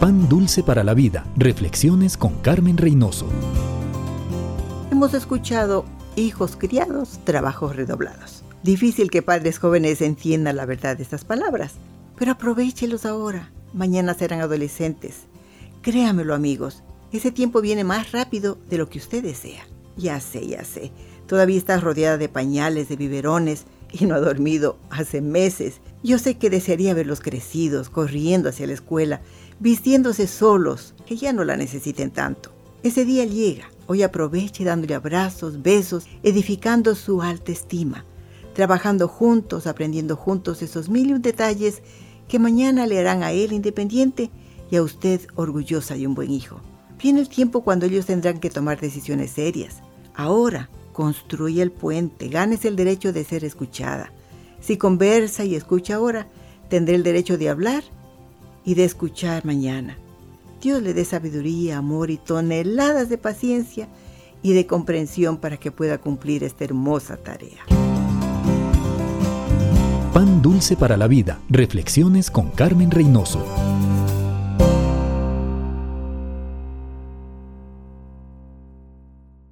Pan dulce para la vida. Reflexiones con Carmen Reynoso. Hemos escuchado hijos criados, trabajos redoblados. Difícil que padres jóvenes entiendan la verdad de estas palabras, pero aprovechelos ahora. Mañana serán adolescentes. Créamelo amigos, ese tiempo viene más rápido de lo que usted desea. Ya sé, ya sé. Todavía estás rodeada de pañales, de biberones y no ha dormido hace meses. Yo sé que desearía verlos crecidos, corriendo hacia la escuela, vistiéndose solos, que ya no la necesiten tanto. Ese día llega. Hoy aproveche dándole abrazos, besos, edificando su alta estima, trabajando juntos, aprendiendo juntos esos mil y un detalles que mañana le harán a él independiente y a usted orgullosa de un buen hijo. Viene el tiempo cuando ellos tendrán que tomar decisiones serias. Ahora, construye el puente, ganes el derecho de ser escuchada. Si conversa y escucha ahora, tendré el derecho de hablar y de escuchar mañana. Dios le dé sabiduría, amor y toneladas de paciencia y de comprensión para que pueda cumplir esta hermosa tarea. Pan dulce para la vida. Reflexiones con Carmen Reynoso.